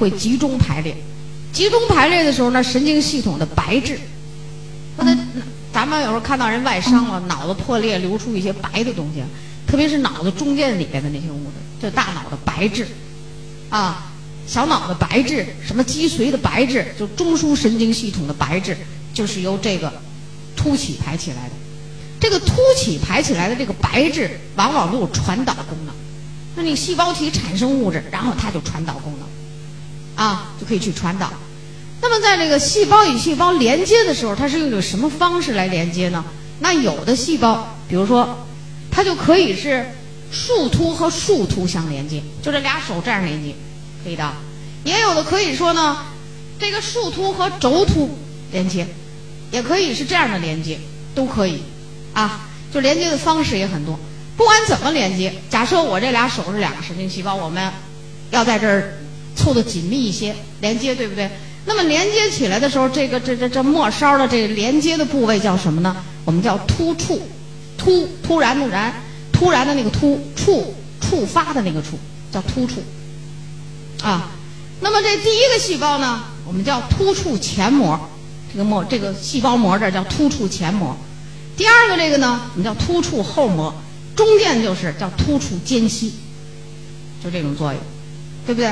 会集中排列，集中排列的时候呢，神经系统的白质，说他咱们有时候看到人外伤了，脑子破裂流出一些白的东西，特别是脑子中间里边的那些物质，就大脑的白质，啊，小脑的白质，什么脊髓的白质，就中枢神经系统的白质，就是由这个凸起排起来的。这个凸起排起来的这个白质，往往都有传导功能。那你细胞体产生物质，然后它就传导功能，啊，就可以去传导。那么在这个细胞与细胞连接的时候，它是用一种什么方式来连接呢？那有的细胞，比如说，它就可以是树突和树突相连接，就这俩手这样连接，可以的。也有的可以说呢，这个树突和轴突连接，也可以是这样的连接，都可以，啊，就连接的方式也很多。不管怎么连接，假设我这俩手是两个神经细胞，我们要在这儿凑得紧密一些连接，对不对？那么连接起来的时候，这个这这这末梢的这个连接的部位叫什么呢？我们叫突触，突突然的然，突然的那个突触触发的那个触叫突触，啊。那么这第一个细胞呢，我们叫突触前膜，这个膜这个细胞膜这叫突触前膜。第二个这个呢，我们叫突触后膜。中间就是叫突触间隙，就这种作用，对不对？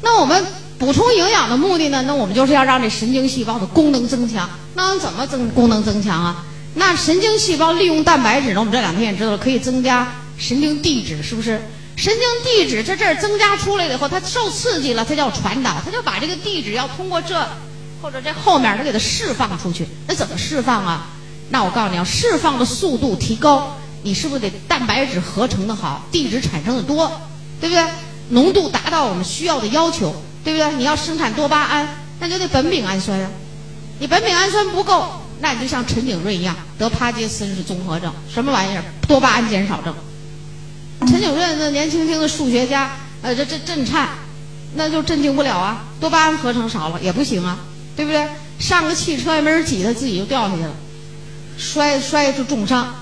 那我们补充营养的目的呢？那我们就是要让这神经细胞的功能增强。那怎么增功能增强啊？那神经细胞利用蛋白质呢？我们这两天也知道了，可以增加神经递质，是不是？神经递质在这儿增加出来以后，它受刺激了，它叫传导，它就把这个递质要通过这或者这后面，它给它释放出去。那怎么释放啊？那我告诉你，要释放的速度提高。你是不是得蛋白质合成的好，递质产生的多，对不对？浓度达到我们需要的要求，对不对？你要生产多巴胺，那就得苯丙氨酸啊。你苯丙氨酸不够，那你就像陈景润一样得帕金森氏综合症，什么玩意儿？多巴胺减少症。陈景润那年轻轻的数学家，呃，这这震颤，那就镇静不了啊。多巴胺合成少了也不行啊，对不对？上个汽车也没人挤，他自己就掉下去了，摔摔出重伤。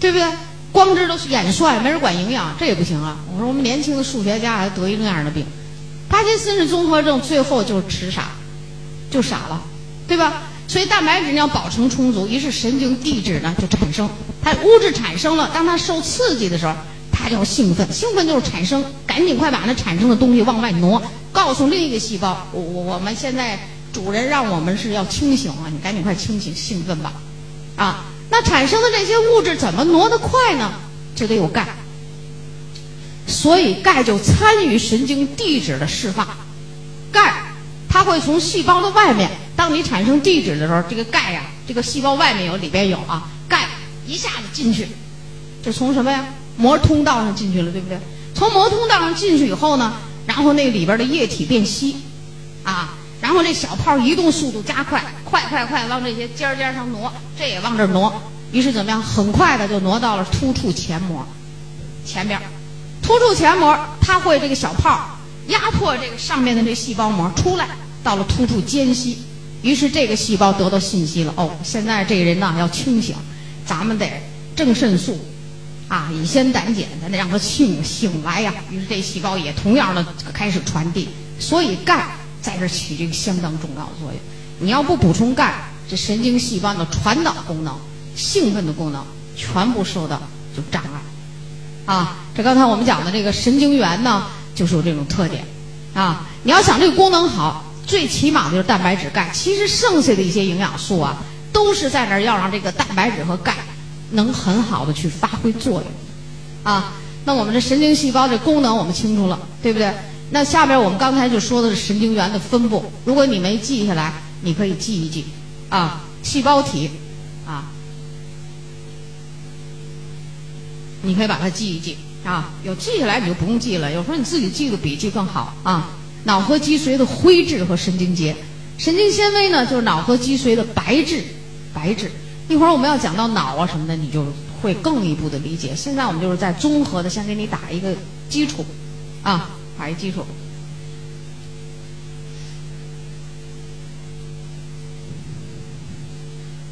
对不对？光知道是眼帅，没人管营养，这也不行啊！我说我们年轻的数学家还得一那样的病，帕金森氏综合症，最后就是痴傻，就傻了，对吧？所以蛋白质你要保存充足，于是神经递质呢就产生，它物质产生了，当它受刺激的时候，它就兴奋，兴奋就是产生，赶紧快把那产生的东西往外挪，告诉另一个细胞，我我我们现在主人让我们是要清醒啊，你赶紧快清醒兴奋吧，啊！那产生的这些物质怎么挪得快呢？就得有钙，所以钙就参与神经递质的释放。钙它会从细胞的外面，当你产生递质的时候，这个钙呀，这个细胞外面有，里边有啊，钙一下子进去，就从什么呀膜通道上进去了，对不对？从膜通道上进去以后呢，然后那里边的液体变稀，啊。然后这小泡移动速度加快，快快快往这些尖儿尖上挪，这也往这挪，于是怎么样？很快的就挪到了突触前膜前边。突触前膜，它会这个小泡压迫这个上面的这细胞膜出来，到了突触间隙，于是这个细胞得到信息了。哦，现在这个人呐要清醒，咱们得正肾素啊，乙酰胆碱，咱得让他醒醒来呀。于是这细胞也同样的开始传递，所以钙。在这起这个相当重要的作用。你要不补充钙，这神经细胞的传导功能、兴奋的功能全部受到就障碍。啊，这刚才我们讲的这个神经元呢，就是有这种特点。啊，你要想这个功能好，最起码就是蛋白质、钙。其实剩下的一些营养素啊，都是在那儿要让这个蛋白质和钙能很好的去发挥作用。啊，那我们的神经细胞这功能我们清楚了，对不对？那下边我们刚才就说的是神经元的分布，如果你没记下来，你可以记一记，啊，细胞体，啊，你可以把它记一记，啊，有记下来你就不用记了，有时候你自己记个笔记更好，啊，脑和脊髓的灰质和神经节，神经纤维呢就是脑和脊髓的白质，白质，一会儿我们要讲到脑啊什么的，你就会更一步的理解。现在我们就是在综合的先给你打一个基础，啊。打一基础，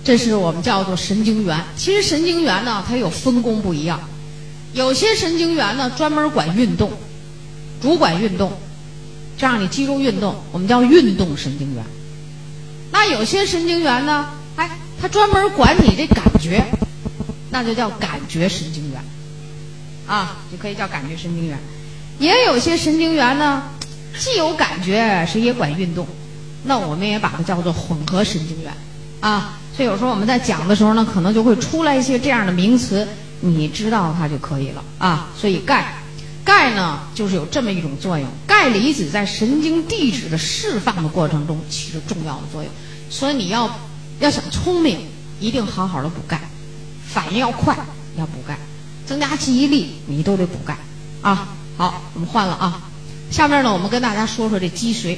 这是我们叫做神经元。其实神经元呢，它有分工不一样。有些神经元呢，专门管运动，主管运动；这样你肌肉运动，我们叫运动神经元。那有些神经元呢，哎，它专门管你这感觉，那就叫感觉神经元，啊，就可以叫感觉神经元。也有些神经元呢，既有感觉，是也管运动，那我们也把它叫做混合神经元，啊。所以有时候我们在讲的时候呢，可能就会出来一些这样的名词，你知道它就可以了啊。所以钙，钙呢就是有这么一种作用，钙离子在神经递质的释放的过程中起着重要的作用。所以你要要想聪明，一定好好的补钙，反应要快，要补钙，增加记忆力，你都得补钙啊。好，我们换了啊。下面呢，我们跟大家说说这脊髓。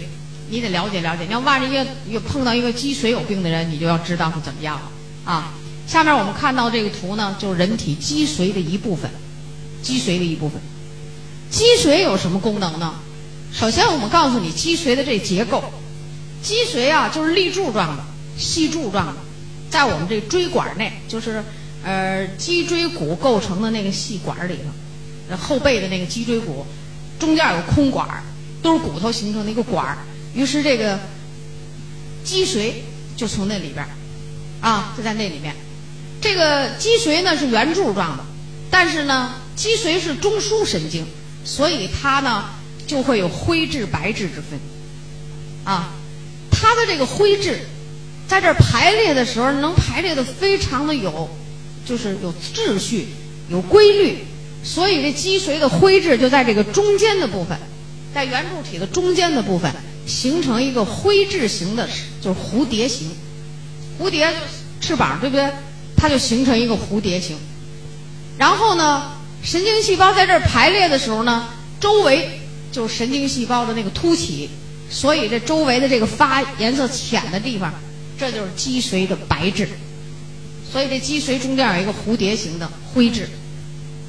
你得了解了解，你要万一有碰到一个脊髓有病的人，你就要知道是怎么样了啊。下面我们看到这个图呢，就是人体脊髓的一部分，脊髓的一部分。脊髓有什么功能呢？首先，我们告诉你脊髓的这结构，脊髓啊就是立柱状的、细柱状的，在我们这椎管内，就是呃脊椎骨构成的那个细管里头，后背的那个脊椎骨中间有空管，都是骨头形成的一个管儿。于是这个脊髓就从那里边儿啊，就在那里面。这个脊髓呢是圆柱状的，但是呢，脊髓是中枢神经，所以它呢就会有灰质白质之分啊。它的这个灰质在这排列的时候，能排列的非常的有，就是有秩序、有规律，所以这脊髓的灰质就在这个中间的部分，在圆柱体的中间的部分。形成一个灰质型的，就是蝴蝶形，蝴蝶翅膀对不对？它就形成一个蝴蝶形。然后呢，神经细胞在这儿排列的时候呢，周围就是神经细胞的那个凸起，所以这周围的这个发颜色浅的地方，这就是脊髓的白质。所以这脊髓中间有一个蝴蝶形的灰质，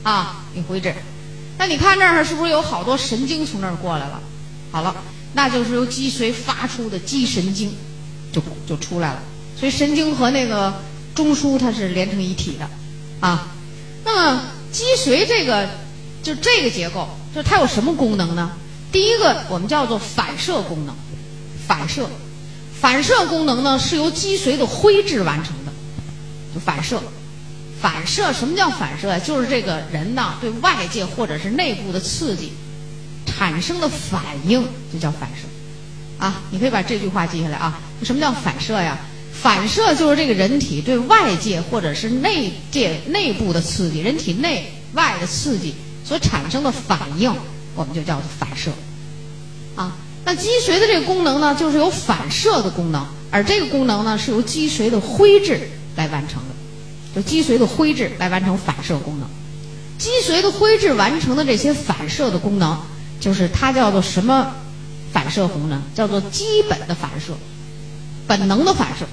啊，一灰质。那你看这儿是不是有好多神经从那儿过来了？好了。那就是由脊髓发出的脊神经，就就出来了。所以神经和那个中枢它是连成一体的，啊。那么脊髓这个就这个结构，就它有什么功能呢？第一个我们叫做反射功能，反射，反射功能呢是由脊髓的灰质完成的，就反射，反射什么叫反射？就是这个人呢对外界或者是内部的刺激。产生的反应就叫反射，啊，你可以把这句话记下来啊。什么叫反射呀？反射就是这个人体对外界或者是内界内部的刺激，人体内外的刺激所产生的反应，我们就叫做反射。啊，那脊髓的这个功能呢，就是有反射的功能，而这个功能呢，是由脊髓的灰质来完成的，就脊髓的灰质来完成反射功能。脊髓的灰质完成的这些反射的功能。就是它叫做什么反射弧呢？叫做基本的反射，本能的反射，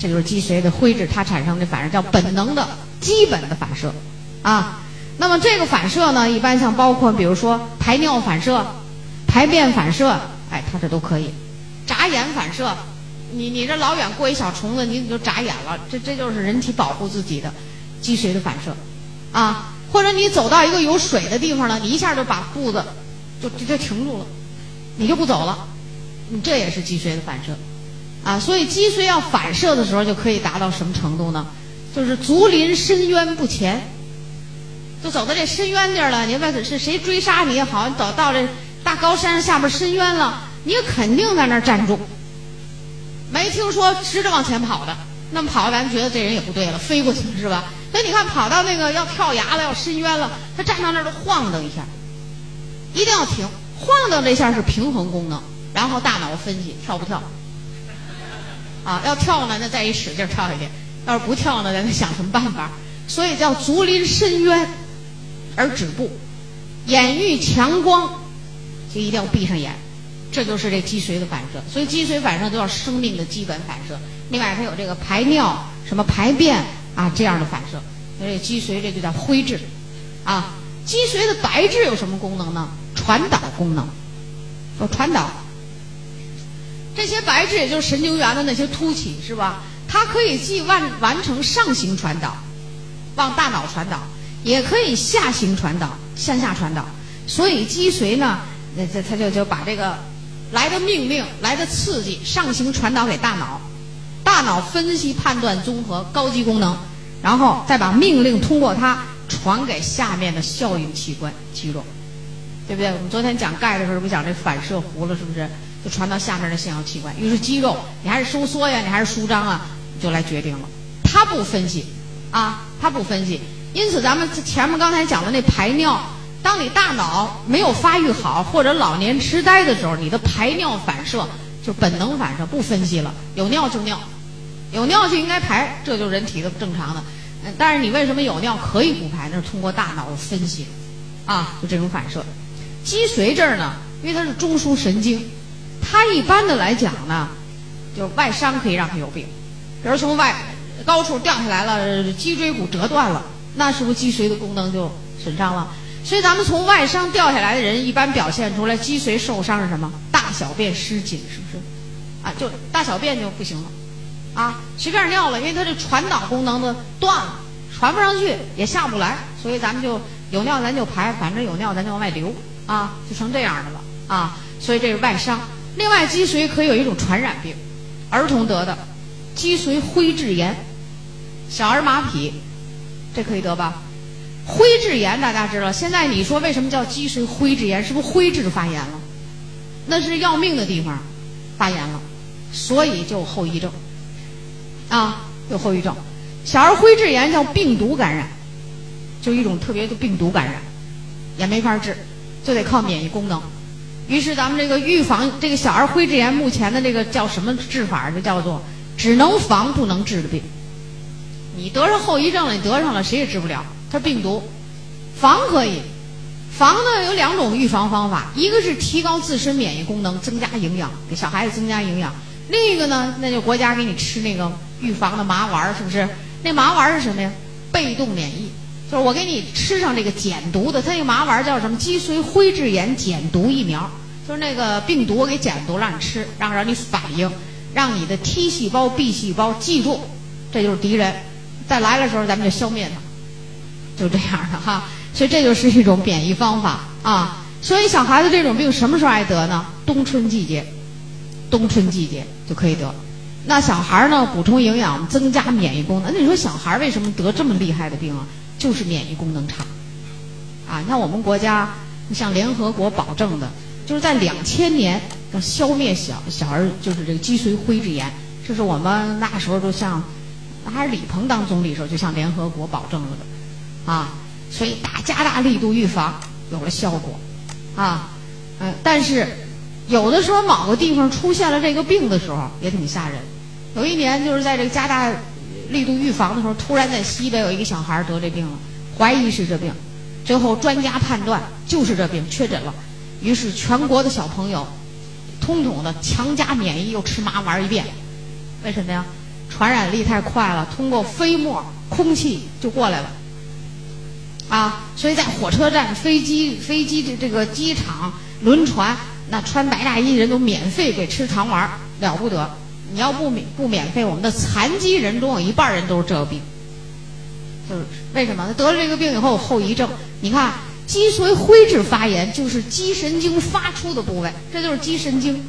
这就是脊髓的灰质它产生的反射，叫本能的基本的反射啊。那么这个反射呢，一般像包括比如说排尿反射、排便反射，哎，它这都可以。眨眼反射，你你这老远过一小虫子，你你就眨眼了，这这就是人体保护自己的脊髓的反射啊。或者你走到一个有水的地方呢，你一下就把步子。就直接停住了，你就不走了，你这也是脊髓的反射，啊，所以脊髓要反射的时候就可以达到什么程度呢？就是足临深渊不前，就走到这深渊地儿了。你问是谁追杀你也好，你走到这大高山下边深渊了，你肯定在那儿站住，没听说直着往前跑的。那么跑，咱觉得这人也不对了，飞过去了是吧？所以你看，跑到那个要跳崖了，要深渊了，他站到那儿都晃荡一下。一定要停，晃荡这下是平衡功能，然后大脑分析跳不跳。啊，要跳呢，那再一使劲跳下去；要是不跳呢，咱再想什么办法。所以叫足临深渊而止步，眼遇强光就一定要闭上眼，这就是这脊髓的反射。所以脊髓反射都要生命的基本反射。另外，它有这个排尿、什么排便啊这样的反射。所以脊髓这就叫灰质，啊。脊髓的白质有什么功能呢？传导功能，有传导。这些白质也就是神经元的那些凸起，是吧？它可以既完完成上行传导，往大脑传导，也可以下行传导，向下传导。所以脊髓呢，那这它就就把这个来的命令、来的刺激上行传导给大脑，大脑分析、判断、综合高级功能，然后再把命令通过它传给下面的效应器官肌肉，对不对？我们昨天讲钙的时候不讲这反射弧了，是不是？就传到下面的信号器官，于是肌肉你还是收缩呀，你还是舒张啊，就来决定了。它不分析，啊，它不分析。因此，咱们前面刚才讲的那排尿。当你大脑没有发育好或者老年痴呆的时候，你的排尿反射就本能反射，不分析了，有尿就尿，有尿就应该排，这就是人体的正常的。但是你为什么有尿可以补排？那是通过大脑的分析，啊，就这种反射。脊髓这儿呢，因为它是中枢神经，它一般的来讲呢，就是外伤可以让它有病，比如从外高处掉下来了，脊椎骨折断了，那是不是脊髓的功能就损伤了？所以咱们从外伤掉下来的人，一般表现出来脊髓受伤是什么？大小便失禁，是不是？啊，就大小便就不行了，啊，随便尿了，因为它这传导功能的断了，传不上去，也下不来，所以咱们就有尿咱就排，反正有尿咱就往外流，啊，就成这样的了，啊，所以这是外伤。另外，脊髓可以有一种传染病，儿童得的，脊髓灰质炎，小儿麻痹，这可以得吧？灰质炎大家知道，现在你说为什么叫脊髓灰质炎？是不是灰质发炎了？那是要命的地方，发炎了，所以就后遗症，啊，有后遗症。小儿灰质炎叫病毒感染，就一种特别的病毒感染，也没法治，就得靠免疫功能。于是咱们这个预防这个小儿灰质炎，目前的这个叫什么治法？就叫做只能防不能治的病。你得上后遗症了，你得上了，谁也治不了。它是病毒，防可以，防呢有两种预防方法，一个是提高自身免疫功能，增加营养，给小孩子增加营养；另一个呢，那就国家给你吃那个预防的麻丸，是不是？那麻丸是什么呀？被动免疫，就是我给你吃上这个减毒的，它那个麻丸叫什么？脊髓灰质炎减毒疫苗，就是那个病毒给减毒，让你吃，让让你反应，让你的 T 细胞、B 细胞记住，这就是敌人，再来的时候咱们就消灭它。就这样的哈，所以这就是一种免疫方法啊。所以小孩子这种病什么时候爱得呢？冬春季节，冬春季节就可以得。那小孩呢，补充营养，增加免疫功能。那你说小孩为什么得这么厉害的病啊？就是免疫功能差啊。你看我们国家，像联合国保证的，就是在两千年要消灭小小儿就是这个脊髓灰质炎，这是我们那时候都像，还是李鹏当总理时候就向联合国保证了的。啊，所以大加大力度预防有了效果，啊，嗯，但是有的时候某个地方出现了这个病的时候也挺吓人。有一年就是在这个加大力度预防的时候，突然在西北有一个小孩得这病了，怀疑是这病，最后专家判断就是这病确诊了，于是全国的小朋友通统的强加免疫，又吃麻丸一遍。为什么呀？传染力太快了，通过飞沫、空气就过来了。啊，所以在火车站、飞机、飞机的这个机场、轮船，那穿白大衣人都免费给吃糖丸，了不得。你要不免不免费，我们的残疾人中有一半人都是这个病。就是为什么？他得了这个病以后有后遗症。你看，脊髓灰质发炎就是肌神经发出的部位，这就是肌神经。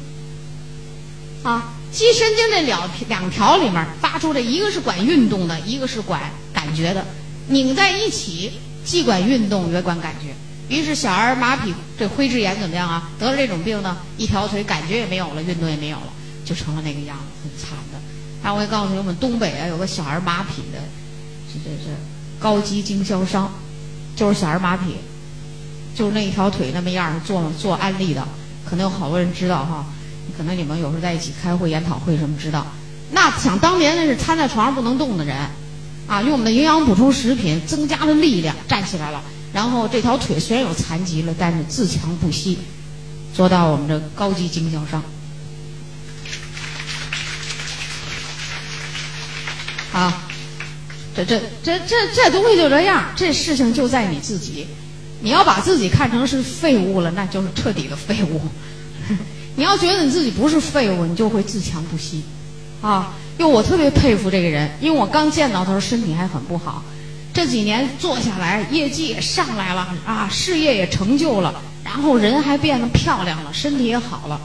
啊，肌神经这两两条里面发出的一个是管运动的，一个是管感觉的，拧在一起。既管运动，也管感觉。于是小儿麻痹这灰质炎怎么样啊？得了这种病呢，一条腿感觉也没有了，运动也没有了，就成了那个样子，很惨的。然后我也告诉你，我们东北啊有个小儿麻痹的，这这这高级经销商，就是小儿麻痹，就是那一条腿那么样做做安利的，可能有好多人知道哈。可能你们有时候在一起开会、研讨会什么知道？那想当年那是瘫在床上不能动的人。啊，用我们的营养补充食品增加了力量，站起来了。然后这条腿虽然有残疾了，但是自强不息，做到我们的高级经销商。啊，这这这这这东西就这样，这事情就在你自己。你要把自己看成是废物了，那就是彻底的废物。你要觉得你自己不是废物，你就会自强不息。啊。因为我特别佩服这个人，因为我刚见到他时身体还很不好，这几年做下来，业绩也上来了啊，事业也成就了，然后人还变得漂亮了，身体也好了，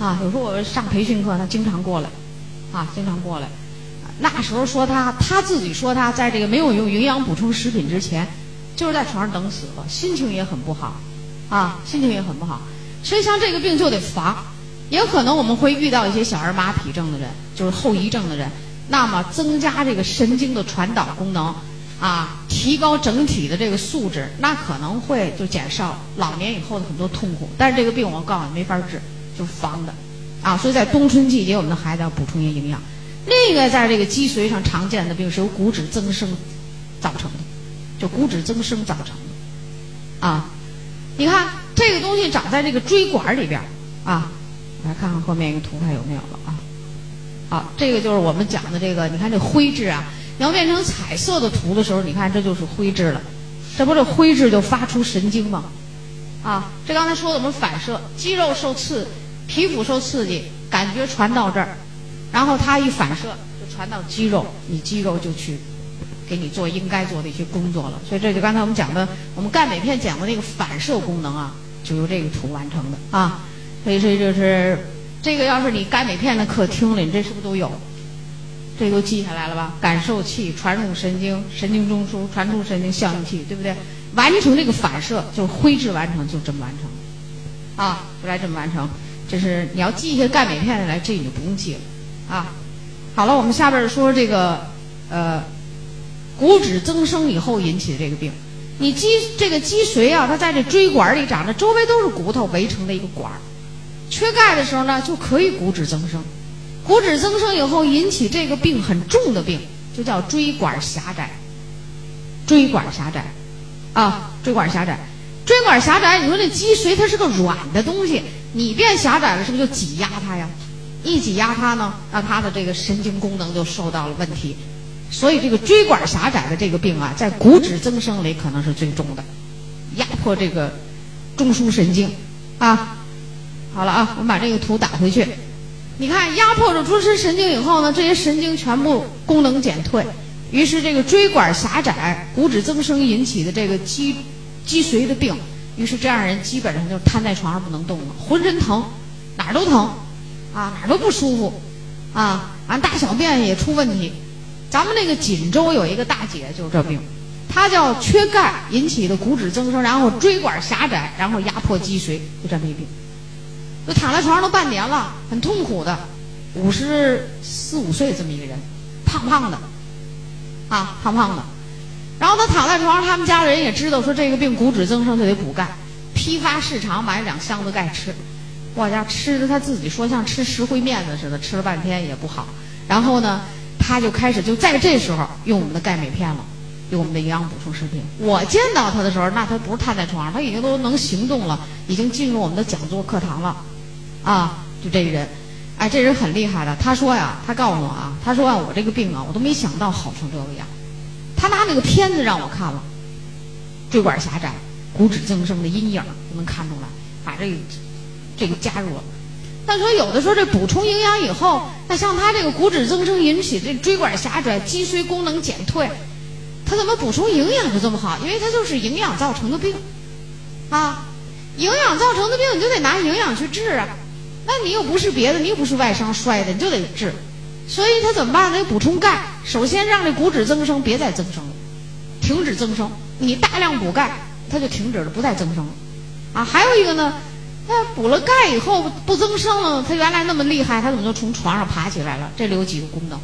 啊，有时候我上培训课，他经常过来，啊，经常过来。那时候说他，他自己说他在这个没有用营养补充食品之前，就是在床上等死了，心情也很不好，啊，心情也很不好。所以像这个病就得防，也可能我们会遇到一些小儿麻痹症的人，就是后遗症的人，那么增加这个神经的传导功能，啊，提高整体的这个素质，那可能会就减少老年以后的很多痛苦。但是这个病我告诉你没法治，就是防的，啊，所以在冬春季节我们的孩子要补充一些营养。另一个在这个脊髓上常见的病是由骨质增生造成的，就骨质增生造成的，啊，你看这个东西长在这个椎管里边啊，来看看后面一个图还有没有了啊，好，这个就是我们讲的这个，你看这灰质啊，你要变成彩色的图的时候，你看这就是灰质了，这不是灰质就发出神经吗？啊，这刚才说的我们反射，肌肉受刺，皮肤受刺激，感觉传到这儿。然后它一反射就传到肌肉，你肌肉就去给你做应该做的一些工作了。所以这就刚才我们讲的，我们钙镁片讲的那个反射功能啊，就由这个图完成的啊。所以说就是这个，要是你钙镁片的课听了，你这是不是都有？这都记下来了吧？感受器传入神经，神经中枢传出神经效应器，对不对？完成这个反射就是灰质完成，就这么完成啊，就来这么完成。就是你要记一些钙镁片的来，这你就不用记了。啊，好了，我们下边说这个，呃，骨质增生以后引起的这个病。你脊这个脊髓啊，它在这椎管里长着，周围都是骨头围成的一个管儿。缺钙的时候呢，就可以骨质增生。骨质增生以后引起这个病很重的病，就叫椎管狭窄。椎管狭窄，啊，椎管狭窄，椎管狭窄。你说这脊髓它是个软的东西，你变狭窄了，是不是就挤压它呀？一挤压它呢，让它的这个神经功能就受到了问题，所以这个椎管狭窄的这个病啊，在骨质增生里可能是最重的，压迫这个中枢神经啊。好了啊，我们把这个图打回去，你看压迫着中枢神经以后呢，这些神经全部功能减退，于是这个椎管狭窄、骨质增生引起的这个脊脊髓的病，于是这样人基本上就瘫在床上不能动了，浑身疼，哪儿都疼。啊，哪儿都不舒服，啊，完大小便也出问题。咱们那个锦州有一个大姐就是这病，她叫缺钙引起的骨质增生，然后椎管狭窄，然后压迫脊髓，就这么一病。就躺在床上都半年了，很痛苦的，五十四五岁这么一个人，胖胖的，啊，胖胖的。然后他躺在床上，他们家的人也知道说这个病骨质增生就得补钙，批发市场买两箱子钙吃。我家吃的他自己说像吃石灰面子似的，吃了半天也不好。然后呢，他就开始就在这时候用我们的钙镁片了，用我们的营养补充食品。我见到他的时候，那他不是瘫在床上，他已经都能行动了，已经进入我们的讲座课堂了。啊，就这人，哎，这人很厉害的。他说呀，他告诉我啊，他说啊，我这个病啊，我都没想到好成这个样。他拿那个片子让我看了，椎管狭窄、骨质增生的阴影都能看出来，把这。这个加入了，但说有的时候这补充营养以后，那像他这个骨质增生引起这椎管狭窄、脊髓功能减退，他怎么补充营养就这么好？因为他就是营养造成的病，啊，营养造成的病你就得拿营养去治啊，那你又不是别的，你又不是外伤摔的，你就得治，所以他怎么办？得补充钙，首先让这骨质增生别再增生了，停止增生，你大量补钙，它就停止了，不再增生了，啊，还有一个呢。他补了钙以后不增生了，他原来那么厉害，他怎么就从床上爬起来了？这里有几个功能，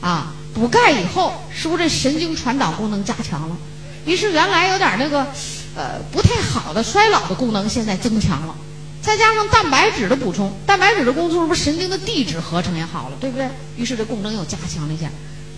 啊，补钙以后是不是这神经传导功能加强了？于是原来有点那个，呃，不太好的衰老的功能现在增强了，再加上蛋白质的补充，蛋白质的工作是不是神经的地质合成也好了，对不对？于是这功能又加强了一下。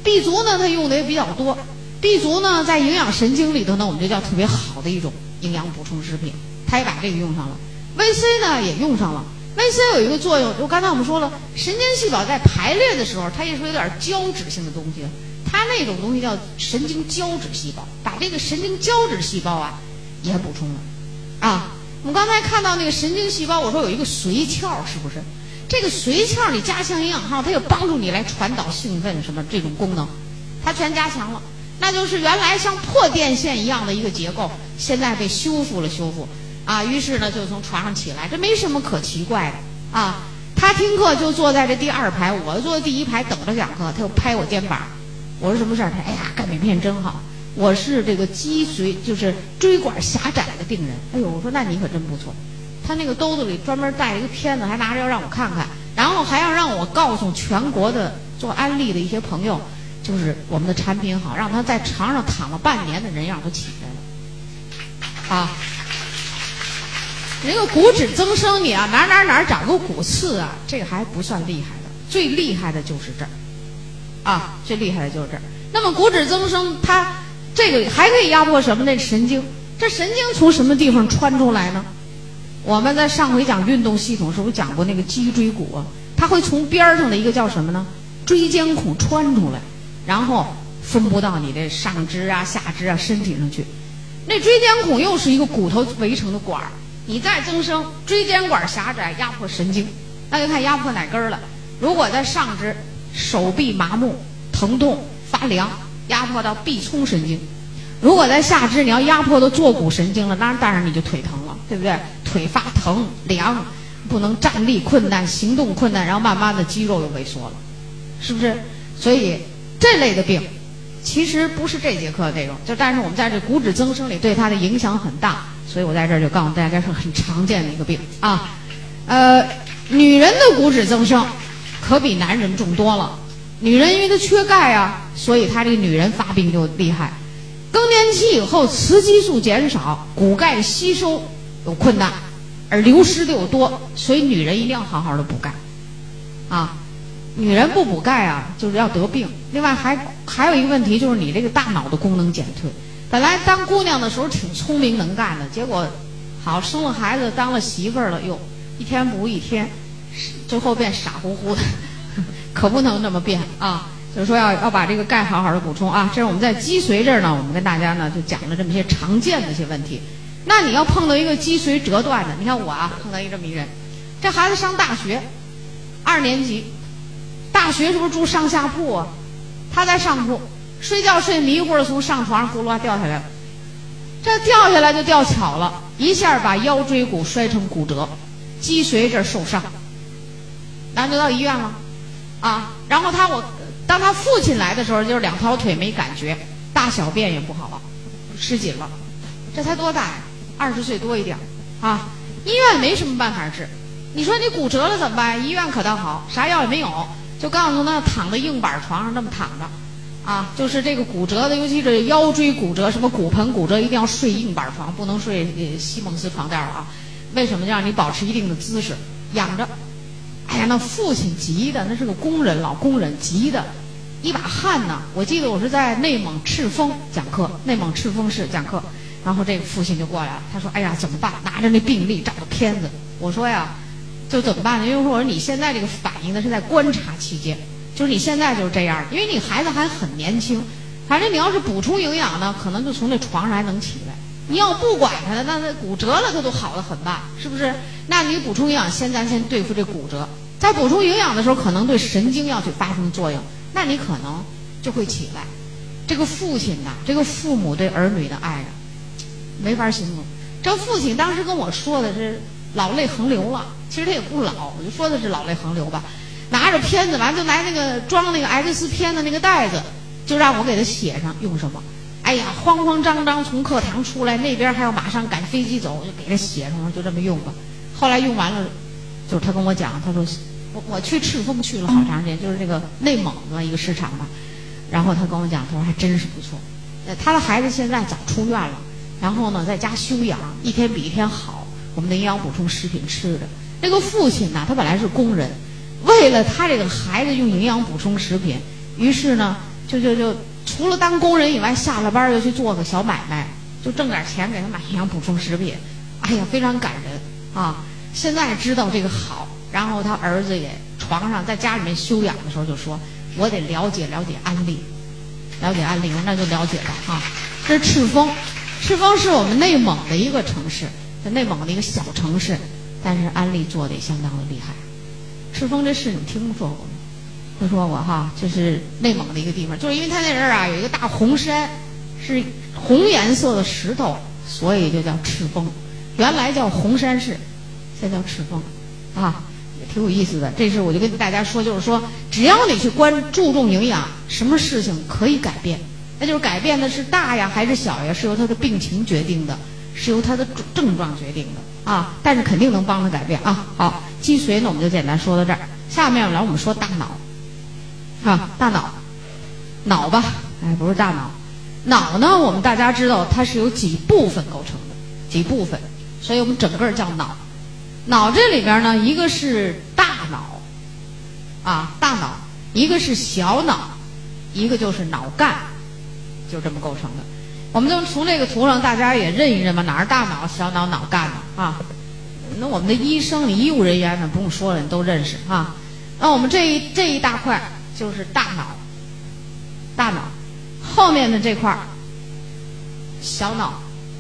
B 族呢，它用的也比较多，B 族呢在营养神经里头呢，我们就叫特别好的一种营养补充食品，它也把这个用上了。VC 呢也用上了，VC 有一个作用，就刚才我们说了，神经细胞在排列的时候，它也是有点胶质性的东西，它那种东西叫神经胶质细胞，把这个神经胶质细胞啊也补充了，啊，我们刚才看到那个神经细胞，我说有一个髓鞘，是不是？这个髓鞘你加强营养号，它有帮助你来传导兴奋什么这种功能，它全加强了，那就是原来像破电线一样的一个结构，现在被修复了修复。啊，于是呢，就从床上起来，这没什么可奇怪的啊。他听课就坐在这第二排，我坐第一排等着讲课，他就拍我肩膀。我说什么事儿？他哎呀，钙镁片真好。我是这个脊髓就是椎管狭窄的病人。哎呦，我说那你可真不错。他那个兜子里专门带了一个片子，还拿着要让我看看，然后还要让我告诉全国的做安利的一些朋友，就是我们的产品好，让他在床上躺了半年的人样都起来了。啊，那个骨质增生，你啊哪哪哪长个骨刺啊，这个还不算厉害的，最厉害的就是这儿。啊，最厉害的就是这儿。那么骨质增生，它这个还可以压迫什么呢？神经。这神经从什么地方穿出来呢？我们在上回讲运动系统时候讲过那个脊椎骨啊，它会从边儿上的一个叫什么呢？椎间孔穿出来，然后分布到你的上肢啊、下肢啊、身体上去。那椎间孔又是一个骨头围成的管儿，你再增生，椎间管狭窄压迫神经，那就看压迫哪根儿了。如果在上肢，手臂麻木、疼痛、发凉，压迫到臂冲神经；如果在下肢，你要压迫到坐骨神经了，那当然你就腿疼了，对不对？腿发疼、凉，不能站立困难、行动困难，然后慢慢的肌肉又萎缩了，是不是？所以这类的病，其实不是这节课的内容，就但是我们在这骨质增生里对它的影响很大，所以我在这儿就告诉大家，是很常见的一个病啊。呃，女人的骨质增生。可比男人重多了。女人因为她缺钙啊，所以她这个女人发病就厉害。更年期以后，雌激素减少，骨钙吸收有困难，而流失的又多，所以女人一定要好好的补钙。啊，女人不补钙啊，就是要得病。另外还还有一个问题，就是你这个大脑的功能减退。本来当姑娘的时候挺聪明能干的，结果好生了孩子，当了媳妇儿了，哟，一天不如一天。最后变傻乎乎的，可不能这么变啊！就是说要要把这个钙好好的补充啊。这是我们在脊髓这儿呢，我们跟大家呢就讲了这么些常见的一些问题。那你要碰到一个脊髓折断的，你看我啊碰到一这么一人，这孩子上大学，二年级，大学是不是住上下铺啊？他在上铺睡觉睡迷糊了，从上床上咕噜掉下来了，这掉下来就掉巧了，一下把腰椎骨摔成骨折，脊髓这儿受伤。然后就到医院了，啊，然后他我当他父亲来的时候，就是两条腿没感觉，大小便也不好了，失紧了，这才多大呀？二十岁多一点，啊，医院没什么办法治，你说你骨折了怎么办？医院可倒好，啥药也没有，就告诉他躺在硬板床上那么躺着，啊，就是这个骨折的，尤其是腰椎骨折，什么骨盆骨折，一定要睡硬板床，不能睡西蒙斯床垫了啊？为什么？让你保持一定的姿势，仰着。哎呀，那父亲急的，那是个工人，老工人，急的，一把汗呢。我记得我是在内蒙赤峰讲课，内蒙赤峰市讲课，然后这个父亲就过来了，他说：“哎呀，怎么办？拿着那病历照的片子。”我说呀，就怎么办呢？因为我说你现在这个反应呢是在观察期间，就是你现在就是这样，因为你孩子还很年轻。反正你要是补充营养呢，可能就从那床上还能起来。你要不管他，那他骨折了，他都好的很慢，是不是？那你补充营养，先咱先对付这骨折。在补充营养的时候，可能对神经要去发生作用，那你可能就会起来。这个父亲呐，这个父母对儿女的爱啊，没法形容。这父亲当时跟我说的是老泪横流了，其实他也不老，我就说的是老泪横流吧。拿着片子，完就拿那个装那个 X 片的那个袋子，就让我给他写上用什么。哎呀，慌慌张张从课堂出来，那边还要马上赶飞机走，就给他写上了，就这么用吧。后来用完了，就是他跟我讲，他说。我我去赤峰去了好长时间，就是这个内蒙的一个市场吧。然后他跟我讲，他说还真是不错。呃，他的孩子现在早出院了，然后呢在家休养，一天比一天好。我们的营养补充食品吃的。那个父亲呢，他本来是工人，为了他这个孩子用营养补充食品，于是呢就就就除了当工人以外，下了班又去做个小买卖，就挣点钱给他买营养补充食品。哎呀，非常感人啊！现在知道这个好。然后他儿子也床上在家里面休养的时候就说：“我得了解了解安利，了解安利，那就了解吧。”哈，这是赤峰，赤峰是我们内蒙的一个城市，在内蒙的一个小城市，但是安利做的也相当的厉害。赤峰这事你听说过吗？听说过哈，就是内蒙的一个地方，就是因为他那儿啊有一个大红山，是红颜色的石头，所以就叫赤峰。原来叫红山市，现在叫赤峰，啊。也挺有意思的。这是我就跟大家说，就是说，只要你去关注重营养，什么事情可以改变，那就是改变的是大呀还是小呀，是由他的病情决定的，是由他的症状决定的啊。但是肯定能帮他改变啊。好，脊髓呢我们就简单说到这儿，下面来我们说大脑。啊，大脑，脑吧，哎，不是大脑，脑呢我们大家知道它是由几部分构成的，几部分，所以我们整个叫脑。脑这里边呢，一个是大脑，啊，大脑；一个是小脑，一个就是脑干，就这么构成的。我们就从这个图上，大家也认一认吧，哪儿大脑、小脑、脑干呢？啊，那我们的医生、医务人员呢，不用说了，你都认识啊。那我们这一这一大块就是大脑，大脑后面的这块儿小脑，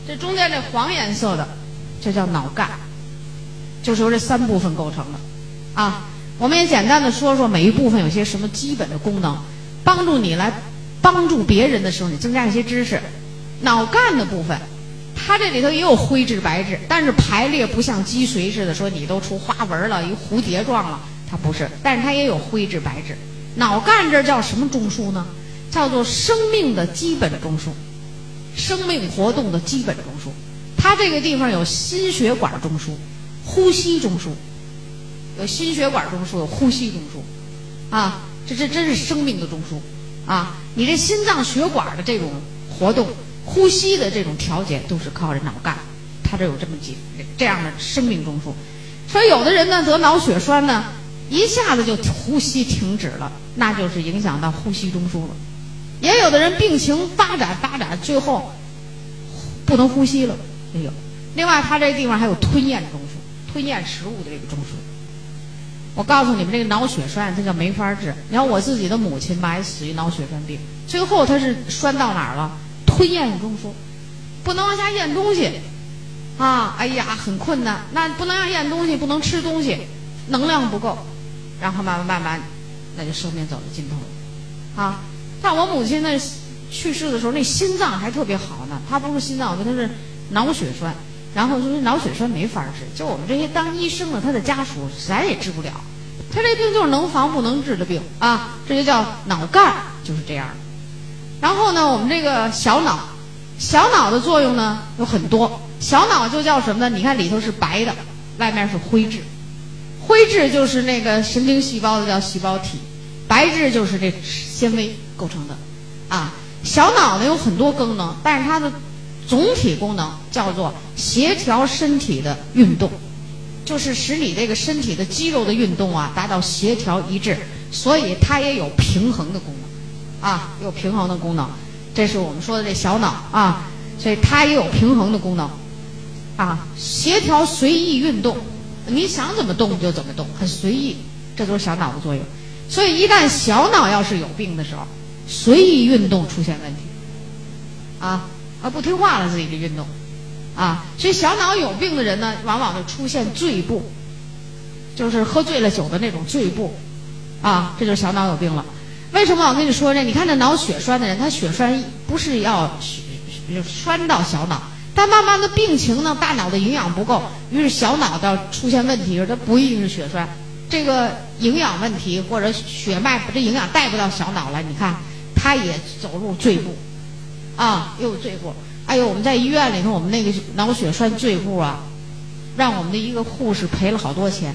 这中间这黄颜色的，这叫脑干。就是由这三部分构成的，啊，我们也简单的说说每一部分有些什么基本的功能，帮助你来帮助别人的时候，你增加一些知识。脑干的部分，它这里头也有灰质白质，但是排列不像脊髓似的，说你都出花纹了，一蝴蝶状了，它不是，但是它也有灰质白质。脑干这叫什么中枢呢？叫做生命的基本中枢，生命活动的基本中枢。它这个地方有心血管中枢。呼吸中枢，有心血管中枢，有呼吸中枢，啊，这这真是生命的中枢，啊，你这心脏血管的这种活动，呼吸的这种调节，都是靠着脑干，它这有这么几这样的生命中枢。所以有的人呢得脑血栓呢，一下子就呼吸停止了，那就是影响到呼吸中枢了。也有的人病情发展发展，最后不能呼吸了，也有。另外，他这地方还有吞咽中枢。吞咽食物的这个中枢，我告诉你们，这个脑血栓它叫没法治。你看我自己的母亲吧，也死于脑血栓病，最后他是栓到哪儿了？吞咽中枢，不能往下咽东西，啊，哎呀，很困难。那不能让咽东西，不能吃东西，能量不够，然后慢慢慢慢，那就生命走到尽头了，啊。但我母亲那去世的时候，那心脏还特别好呢，她不是心脏病，她是脑血栓。然后就是脑血栓没法治，就我们这些当医生的，他的家属咱也治不了。他这病就是能防不能治的病啊，这就叫脑干，就是这样。然后呢，我们这个小脑，小脑的作用呢有很多。小脑就叫什么呢？你看里头是白的，外面是灰质。灰质就是那个神经细胞的叫细胞体，白质就是这纤维构成的。啊，小脑呢有很多功能，但是它的。总体功能叫做协调身体的运动，就是使你这个身体的肌肉的运动啊达到协调一致，所以它也有平衡的功能，啊，有平衡的功能，这是我们说的这小脑啊，所以它也有平衡的功能，啊，协调随意运动，你想怎么动就怎么动，很随意，这都是小脑的作用。所以一旦小脑要是有病的时候，随意运动出现问题，啊。啊，不听话了，自己的运动，啊，所以小脑有病的人呢，往往就出现醉步，就是喝醉了酒的那种醉步，啊，这就是小脑有病了。为什么我跟你说这？你看这脑血栓的人，他血栓不是要栓到小脑，但慢慢的病情呢，大脑的营养不够，于是小脑到出现问题时，它不一定是血栓，这个营养问题或者血脉把这营养带不到小脑来，你看，他也走入醉步。啊，又醉过！哎呦，我们在医院里头，我们那个脑血栓醉步啊，让我们的一个护士赔了好多钱。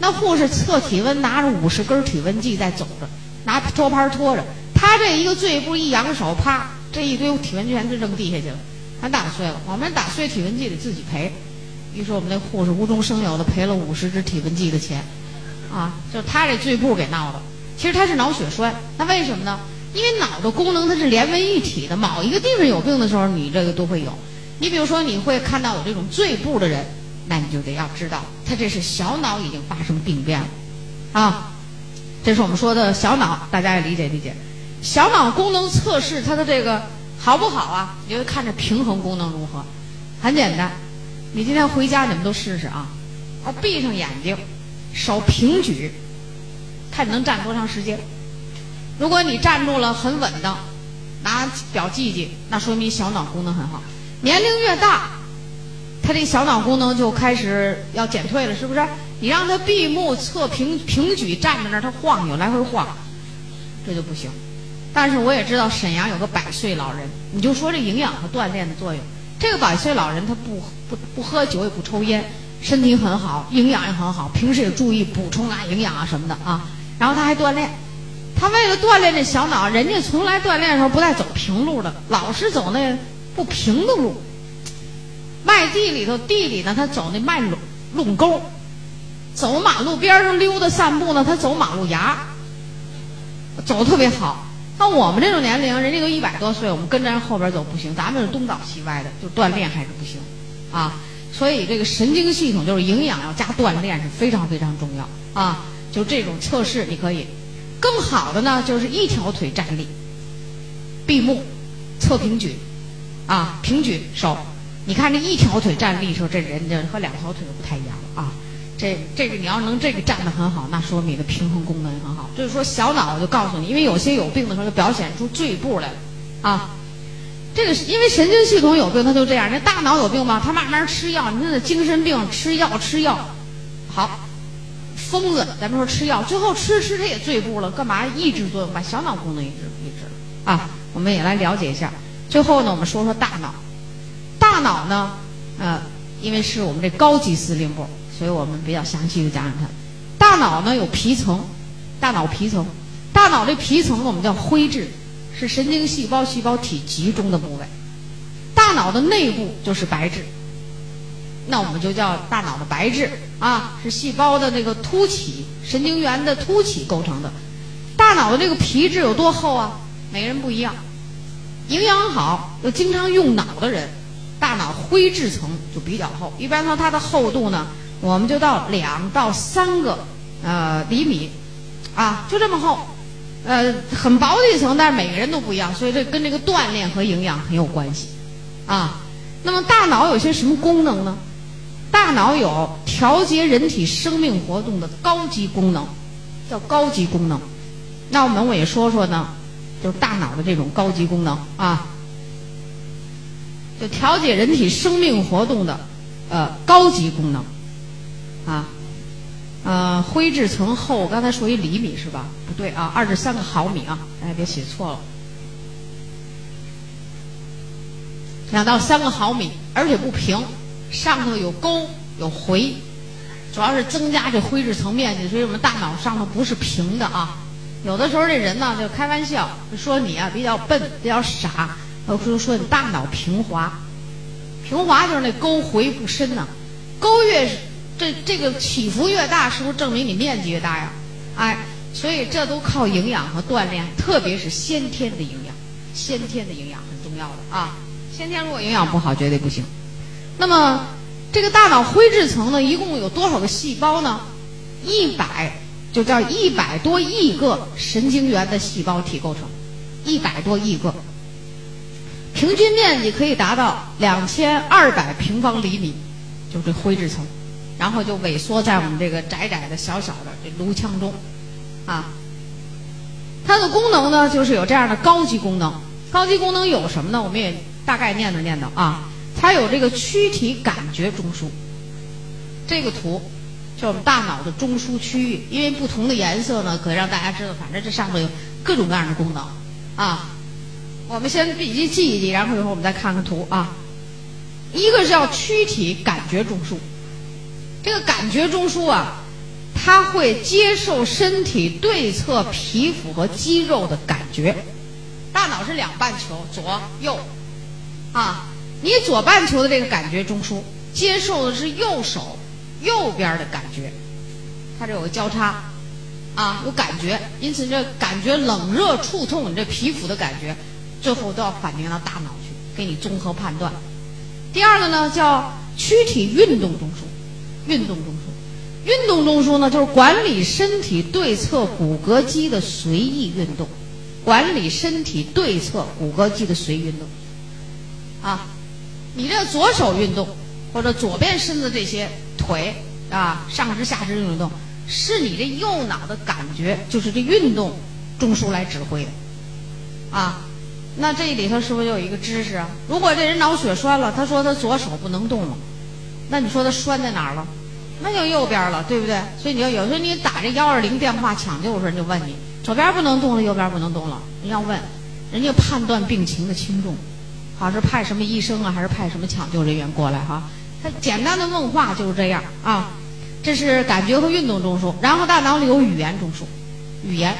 那护士测体温，拿着五十根体温计在走着，拿托盘托着。他这一个醉步，一扬手，啪，这一堆体温计全都扔地下去了，全打碎了。我们打碎体温计得自己赔。于是我们那护士无中生有的赔了五十只体温计的钱，啊，就他这醉步给闹的。其实他是脑血栓，那为什么呢？因为脑的功能它是连为一体的，某一个地方有病的时候，你这个都会有。你比如说，你会看到有这种醉步的人，那你就得要知道，他这是小脑已经发生病变了，啊，这是我们说的小脑，大家也理解理解。小脑功能测试它的这个好不好啊？你就看着平衡功能如何。很简单，你今天回家你们都试试啊，啊，闭上眼睛，手平举，看你能站多长时间。如果你站住了很稳当，拿表记记，那说明小脑功能很好。年龄越大，他这小脑功能就开始要减退了，是不是？你让他闭目侧平平举站在那儿，他晃悠来回晃，这就不行。但是我也知道沈阳有个百岁老人，你就说这营养和锻炼的作用。这个百岁老人他不不不喝酒也不抽烟，身体很好，营养也很好，平时也注意补充啊营养啊什么的啊。然后他还锻炼，他为了锻炼这小脑，人家从来锻炼的时候不带走平路的，老是走那不平的路。麦地里头地里呢，他走那麦垄垄沟；走马路边上溜达散步呢，他走马路牙，走的特别好。像我们这种年龄，人家都一百多岁，我们跟着人后边走不行，咱们是东倒西歪的，就锻炼还是不行啊。所以这个神经系统就是营养要加锻炼是非常非常重要啊。就这种测试你可以，更好的呢就是一条腿站立，闭目侧平举，啊平举手。你看这一条腿站立时候，这人家和两条腿不太一样啊。这这个你要能这个站得很好，那说明你的平衡功能很好。就是说小脑就告诉你，因为有些有病的时候就表现出坠步来了啊。这个是因为神经系统有病，它就这样。那大脑有病吗？他慢慢吃药，你看那精神病吃药吃药，好，疯子咱们说吃药，最后吃吃他也坠步了，干嘛？抑制作用把小脑功能抑制抑制了啊。我们也来了解一下。最后呢，我们说说大脑。大脑呢，呃，因为是我们这高级司令部。所以我们比较详细的讲讲它。大脑呢有皮层，大脑皮层，大脑这皮层我们叫灰质，是神经细胞细胞体集中的部位。大脑的内部就是白质，那我们就叫大脑的白质啊，是细胞的那个突起、神经元的突起构成的。大脑的这个皮质有多厚啊？每个人不一样。营养好又经常用脑的人，大脑灰质层就比较厚。一般说它的厚度呢。我们就到两到三个呃厘米，啊，就这么厚，呃，很薄的一层，但是每个人都不一样，所以这跟这个锻炼和营养很有关系，啊，那么大脑有些什么功能呢？大脑有调节人体生命活动的高级功能，叫高级功能。那我们我也说说呢，就是大脑的这种高级功能啊，就调节人体生命活动的呃高级功能。啊，呃，灰质层厚，刚才说一厘米是吧？不对啊，二至三个毫米啊，大家别写错了。两到三个毫米，而且不平，上头有沟有回，主要是增加这灰质层面积，所以我们大脑上头不是平的啊。有的时候这人呢就开玩笑，说你啊比较笨，比较傻，说说你大脑平滑，平滑就是那沟回不深呢，沟越。这这个起伏越大，是不是证明你面积越大呀？哎，所以这都靠营养和锻炼，特别是先天的营养，先天的营养很重要的啊。先天如果营养不好，绝对不行。那么这个大脑灰质层呢，一共有多少个细胞呢？一百，就叫一百多亿个神经元的细胞体构成，一百多亿个，平均面积可以达到两千二百平方厘米，就这灰质层。然后就萎缩在我们这个窄窄的小小的这颅腔中，啊，它的功能呢就是有这样的高级功能。高级功能有什么呢？我们也大概念叨念叨啊。它有这个躯体感觉中枢，这个图就我们大脑的中枢区域。因为不同的颜色呢，可以让大家知道，反正这上头有各种各样的功能啊。我们先笔记记一记，然后一会儿我们再看看图啊。一个叫躯体感觉中枢。这个感觉中枢啊，它会接受身体对侧皮肤和肌肉的感觉。大脑是两半球，左右，啊，你左半球的这个感觉中枢接受的是右手右边的感觉，它这有个交叉，啊，有感觉，因此这感觉冷热触痛，你这皮肤的感觉，最后都要反映到大脑去，给你综合判断。第二个呢，叫躯体运动中枢。运动中枢，运动中枢呢，就是管理身体对侧骨骼肌的随意运动，管理身体对侧骨骼肌的随意运动。啊，你这左手运动或者左边身子这些腿啊，上肢下肢运动，是你这右脑的感觉，就是这运动中枢来指挥的。啊，那这里头是不是有一个知识啊？如果这人脑血栓了，他说他左手不能动了。那你说他栓在哪儿了？那就右边了，对不对？所以你要有时候你打这幺二零电话抢救的时候，人就问你左边不能动了，右边不能动了，人要问，人家判断病情的轻重，好是派什么医生啊，还是派什么抢救人员过来哈？他简单的问话就是这样啊。这是感觉和运动中枢，然后大脑里有语言中枢，语言，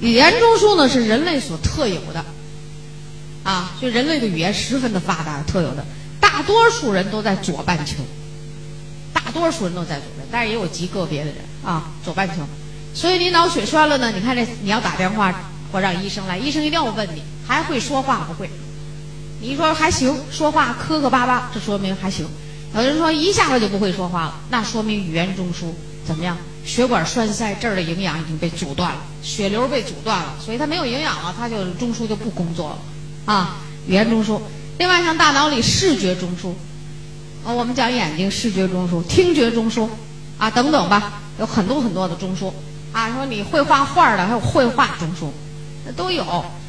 语言中枢呢是人类所特有的，啊，就人类的语言十分的发达，特有的，大多数人都在左半球，大多数人都在左边，但是也有极个别的人啊，左半球，所以你脑血栓了呢，你看这你要打电话或让医生来，医生一定要问你还会说话不会，你一说还行，说话磕磕巴巴，这说明还行。有人说一下子就不会说话了，那说明语言中枢怎么样？血管栓塞，这儿的营养已经被阻断了，血流被阻断了，所以它没有营养了，它就中枢就不工作了啊。语言中枢，另外像大脑里视觉中枢，啊，我们讲眼睛视觉中枢、听觉中枢啊等等吧，有很多很多的中枢啊。说你会画画的，还有绘画中枢，那都有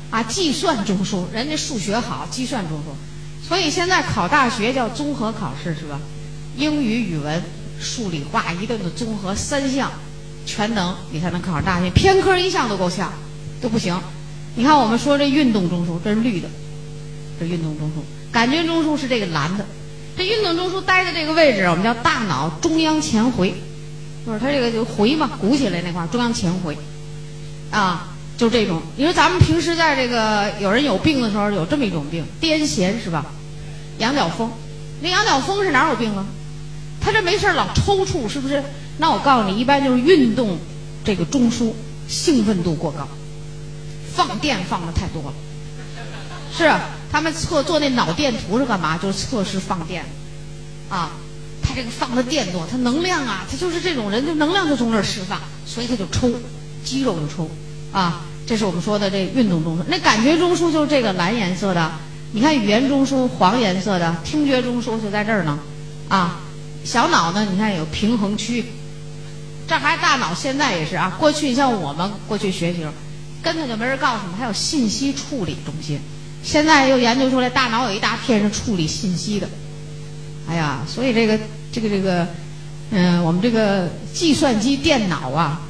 啊。计算中枢，人家数学好，计算中枢。所以现在考大学叫综合考试是吧？英语、语文、数理化一顿的综合三项全能，你才能考上大学。偏科一项都够呛，都不行。你看我们说这运动中枢，这是绿的，这运动中枢；感觉中枢是这个蓝的。这运动中枢待的这个位置，我们叫大脑中央前回，就是它这个就回嘛，鼓起来那块中央前回，啊。就这种，你说咱们平时在这个有人有病的时候，有这么一种病，癫痫是吧？羊角风，那羊角风是哪有病啊？他这没事老抽搐，是不是？那我告诉你，一般就是运动这个中枢兴奋度过高，放电放的太多了。是，他们测做那脑电图是干嘛？就是测试放电，啊，他这个放的电多，他能量啊，他就是这种人，就能量就从这儿释放，所以他就抽，肌肉就抽，啊。这是我们说的这运动中枢，那感觉中枢就是这个蓝颜色的。你看语言中枢黄颜色的，听觉中枢就在这儿呢。啊，小脑呢，你看有平衡区。这还大脑现在也是啊。过去像我们过去学习时候，根本就没人告诉我们还有信息处理中心。现在又研究出来，大脑有一大片是处理信息的。哎呀，所以这个这个这个，嗯，我们这个计算机电脑啊。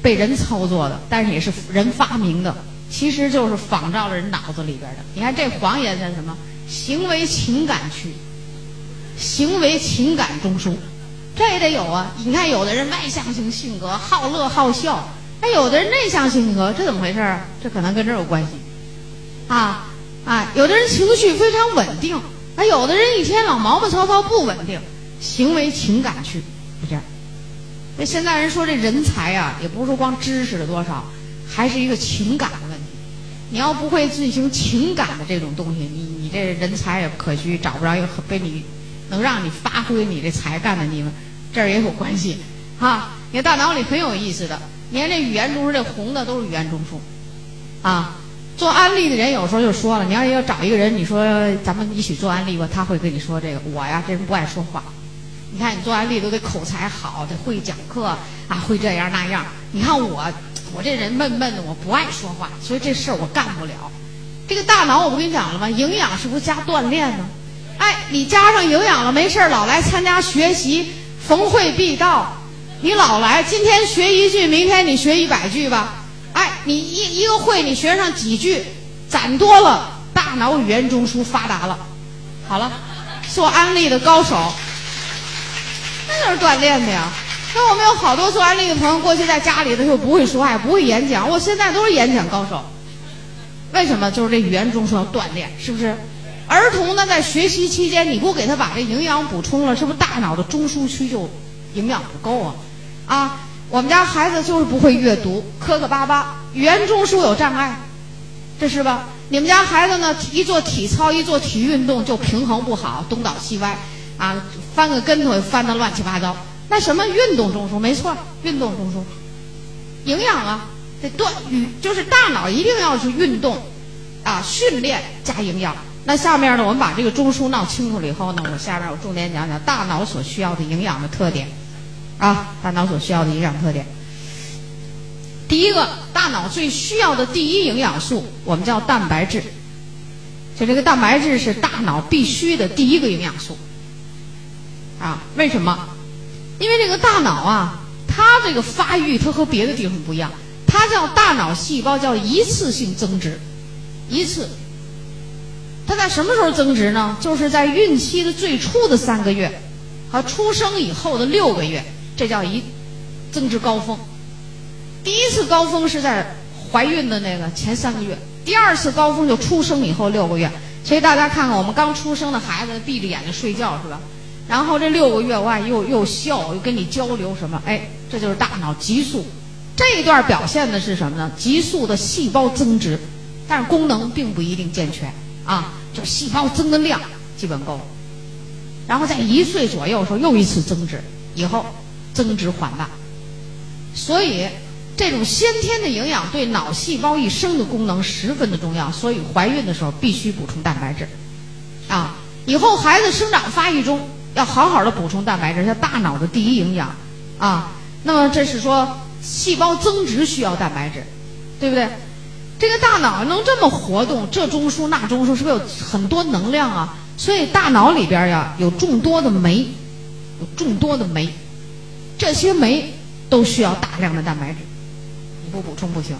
被人操作的，但是也是人发明的，其实就是仿照了人脑子里边的。你看这黄颜色什么？行为情感区，行为情感中枢，这也得有啊。你看有的人外向型性格，好乐好笑，哎，有的人内向性格，这怎么回事儿？这可能跟这有关系，啊啊，有的人情绪非常稳定，哎，有的人一天老毛毛糙糙不稳定，行为情感区就这样。那现在人说这人才啊，也不是说光知识的多少，还是一个情感的问题。你要不会进行情感的这种东西，你你这人才也可需，找不着一个被你能让你发挥你这才干的地方，这儿也有关系哈。你大脑里很有意思的，你看这语言中枢这红的都是语言中枢啊。做安利的人有时候就说了，你要要找一个人，你说咱们一起做安利吧，他会跟你说这个，我呀这人不爱说话。你看，你做安利都得口才好，得会讲课啊，会这样那样。你看我，我这人闷闷的，我不爱说话，所以这事儿我干不了。这个大脑我不跟你讲了吗？营养是不是加锻炼呢？哎，你加上营养了，没事儿老来参加学习，逢会必到。你老来，今天学一句，明天你学一百句吧。哎，你一一个会你学上几句，攒多了，大脑语言中枢发达了。好了，做安利的高手。那就是锻炼的呀。那我们有好多做安利的朋友，过去在家里的时候不会说话，不会演讲，我现在都是演讲高手。为什么？就是这语言中枢要锻炼，是不是？儿童呢，在学习期间，你不给他把这营养补充了，是不是大脑的中枢区就营养不够啊？啊，我们家孩子就是不会阅读，磕磕巴巴，语言中枢有障碍，这是吧？你们家孩子呢，一做体操，一做体育运动就平衡不好，东倒西歪。啊，翻个跟头也翻得乱七八糟。那什么运动中枢？没错，运动中枢，营养啊，得锻与就是大脑一定要去运动，啊，训练加营养。那下面呢，我们把这个中枢闹清楚了以后呢，我下面我重点讲讲大脑所需要的营养的特点，啊，大脑所需要的营养特点。第一个，大脑最需要的第一营养素，我们叫蛋白质。就这个蛋白质是大脑必须的第一个营养素。啊，为什么？因为这个大脑啊，它这个发育它和别的地方不一样，它叫大脑细胞叫一次性增殖，一次。它在什么时候增殖呢？就是在孕期的最初的三个月和出生以后的六个月，这叫一增殖高峰。第一次高峰是在怀孕的那个前三个月，第二次高峰就出生以后六个月。所以大家看看，我们刚出生的孩子闭着眼睛睡觉是吧？然后这六个月哇，又又笑又跟你交流什么？哎，这就是大脑急速。这一段表现的是什么呢？急速的细胞增殖，但是功能并不一定健全啊，就细胞增的量基本够了。然后在一岁左右时候又一次增殖，以后增殖缓慢。所以这种先天的营养对脑细胞一生的功能十分的重要，所以怀孕的时候必须补充蛋白质啊。以后孩子生长发育中。要好好的补充蛋白质，是大脑的第一营养啊。那么这是说细胞增殖需要蛋白质，对不对？这个大脑能这么活动，这中枢那中枢，是不是有很多能量啊？所以大脑里边呀有众多的酶，有众多的酶，这些酶都需要大量的蛋白质，你不补充不行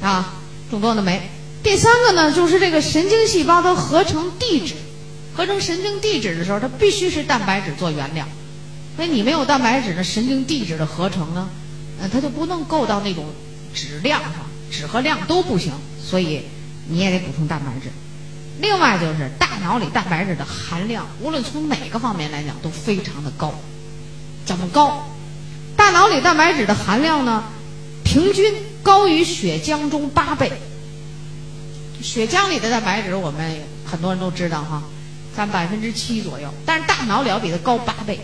啊。众多的酶。第三个呢，就是这个神经细胞它合成地质。合成神经递质的时候，它必须是蛋白质做原料。所以你没有蛋白质的神经递质的合成呢，嗯，它就不能够到那种质量上，质和量都不行。所以你也得补充蛋白质。另外就是大脑里蛋白质的含量，无论从哪个方面来讲都非常的高。怎么高？大脑里蛋白质的含量呢，平均高于血浆中八倍。血浆里的蛋白质我们很多人都知道哈。占百分之七左右，但是大脑里要比它高八倍，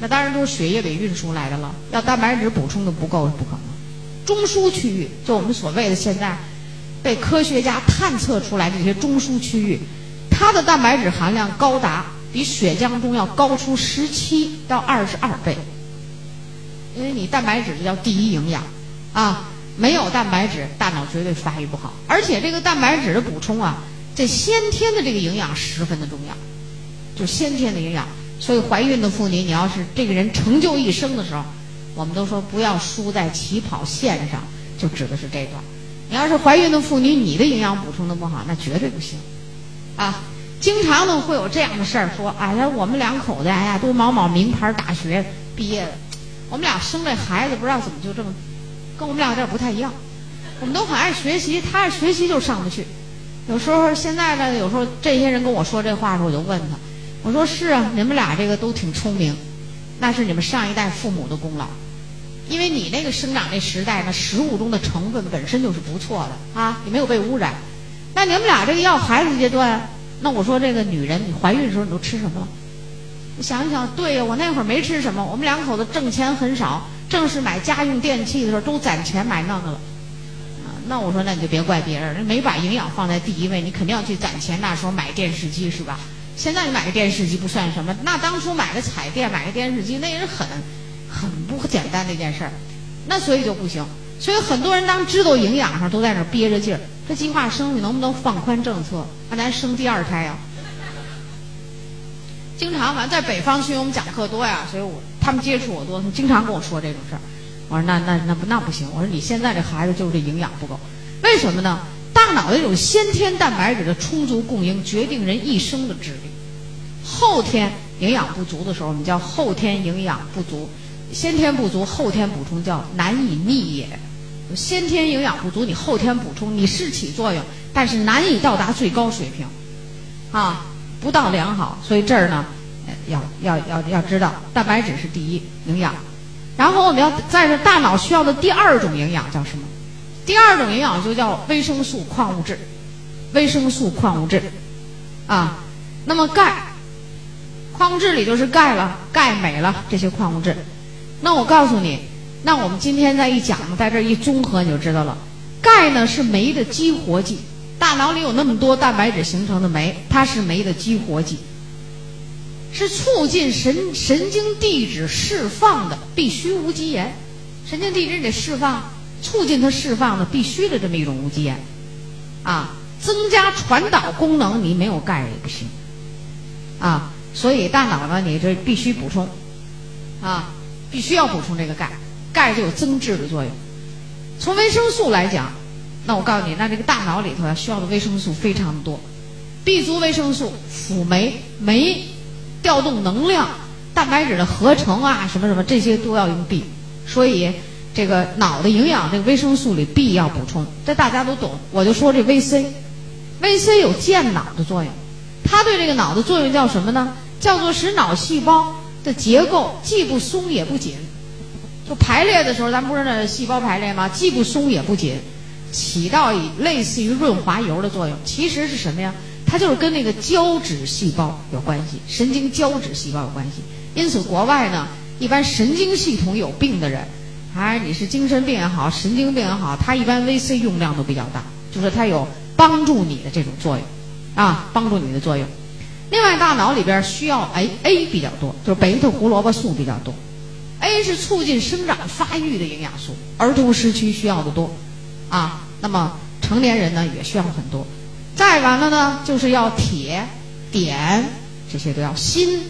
那当然都是血液里运输来的了。要蛋白质补充的不够是不可能。中枢区域，就我们所谓的现在被科学家探测出来这些中枢区域，它的蛋白质含量高达比血浆中要高出十七到二十二倍。因为你蛋白质叫第一营养啊，没有蛋白质，大脑绝对发育不好。而且这个蛋白质的补充啊。这先天的这个营养十分的重要，就先天的营养。所以怀孕的妇女，你要是这个人成就一生的时候，我们都说不要输在起跑线上，就指的是这段。你要是怀孕的妇女，你的营养补充的不好，那绝对不行。啊，经常呢会有这样的事儿，说哎呀，我们两口子哎呀都某某名牌大学毕业的，我们俩生这孩子不知道怎么就这么，跟我们俩有点不太一样。我们都很爱学习，他爱学习就上不去。有时候现在呢，有时候这些人跟我说这话的时候，我就问他，我说是啊，你们俩这个都挺聪明，那是你们上一代父母的功劳，因为你那个生长那时代，那食物中的成分本身就是不错的啊，也没有被污染。那你们俩这个要孩子阶段，那我说这个女人，你怀孕的时候你都吃什么？你想一想，对呀，我那会儿没吃什么，我们两口子挣钱很少，正是买家用电器的时候都攒钱买那个了。那我说，那你就别怪别人，没把营养放在第一位，你肯定要去攒钱。那时候买电视机是吧？现在你买个电视机不算什么，那当初买个彩电、买个电视机，那也是很很不简单的一件事儿。那所以就不行。所以很多人当知道营养上都在那憋着劲儿。这计划生育能不能放宽政策，让咱生第二胎啊？经常反正在北方区我们讲课多呀，所以我他们接触我多，他们经常跟我说这种事儿。我说那那那不那不行。我说你现在这孩子就是这营养不够，为什么呢？大脑的这种先天蛋白质的充足供应决定人一生的智力。后天营养不足的时候，我们叫后天营养不足。先天不足，后天补充叫难以逆也。先天营养不足，你后天补充你是起作用，但是难以到达最高水平，啊，不到良好。所以这儿呢，要要要要知道，蛋白质是第一营养。然后我们要在这大脑需要的第二种营养叫什么？第二种营养就叫维生素、矿物质。维生素、矿物质，啊，那么钙，矿物质里就是钙了，钙、镁了这些矿物质。那我告诉你，那我们今天再一讲，在这一综合你就知道了。钙呢是酶的激活剂，大脑里有那么多蛋白质形成的酶，它是酶的激活剂。是促进神神经递质释放的必须无机盐，神经递质得释放，促进它释放的必须的这么一种无机盐，啊，增加传导功能，你没有钙也不行，啊，所以大脑呢，你这必须补充，啊，必须要补充这个钙，钙就有增智的作用。从维生素来讲，那我告诉你，那这个大脑里头需要的维生素非常多，B 族维生素辅酶酶调动能量，蛋白质的合成啊，什么什么这些都要用 B，所以这个脑的营养这个维生素里 B 要补充，这大家都懂。我就说这 VC，VC 有健脑的作用，它对这个脑的作用叫什么呢？叫做使脑细胞的结构既不松也不紧。就排列的时候，咱不是那细胞排列吗？既不松也不紧，起到类似于润滑油的作用。其实是什么呀？它就是跟那个胶质细胞有关系，神经胶质细胞有关系。因此，国外呢，一般神经系统有病的人，还是你是精神病也好，神经病也好，它一般 VC 用量都比较大，就是它有帮助你的这种作用，啊，帮助你的作用。另外，大脑里边需要哎 A 比较多，就是贝塔胡萝卜素比较多。A 是促进生长发育的营养素，儿童时期需要的多，啊，那么成年人呢也需要很多。再完了呢，就是要铁、碘，这些都要锌，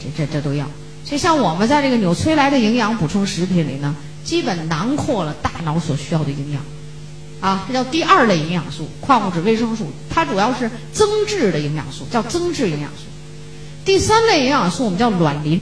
这这这都要。所以像我们在这个纽崔莱的营养补充食品里呢，基本囊括了大脑所需要的营养，啊，这叫第二类营养素，矿物质、维生素，它主要是增质的营养素，叫增质营养素。第三类营养素我们叫卵磷。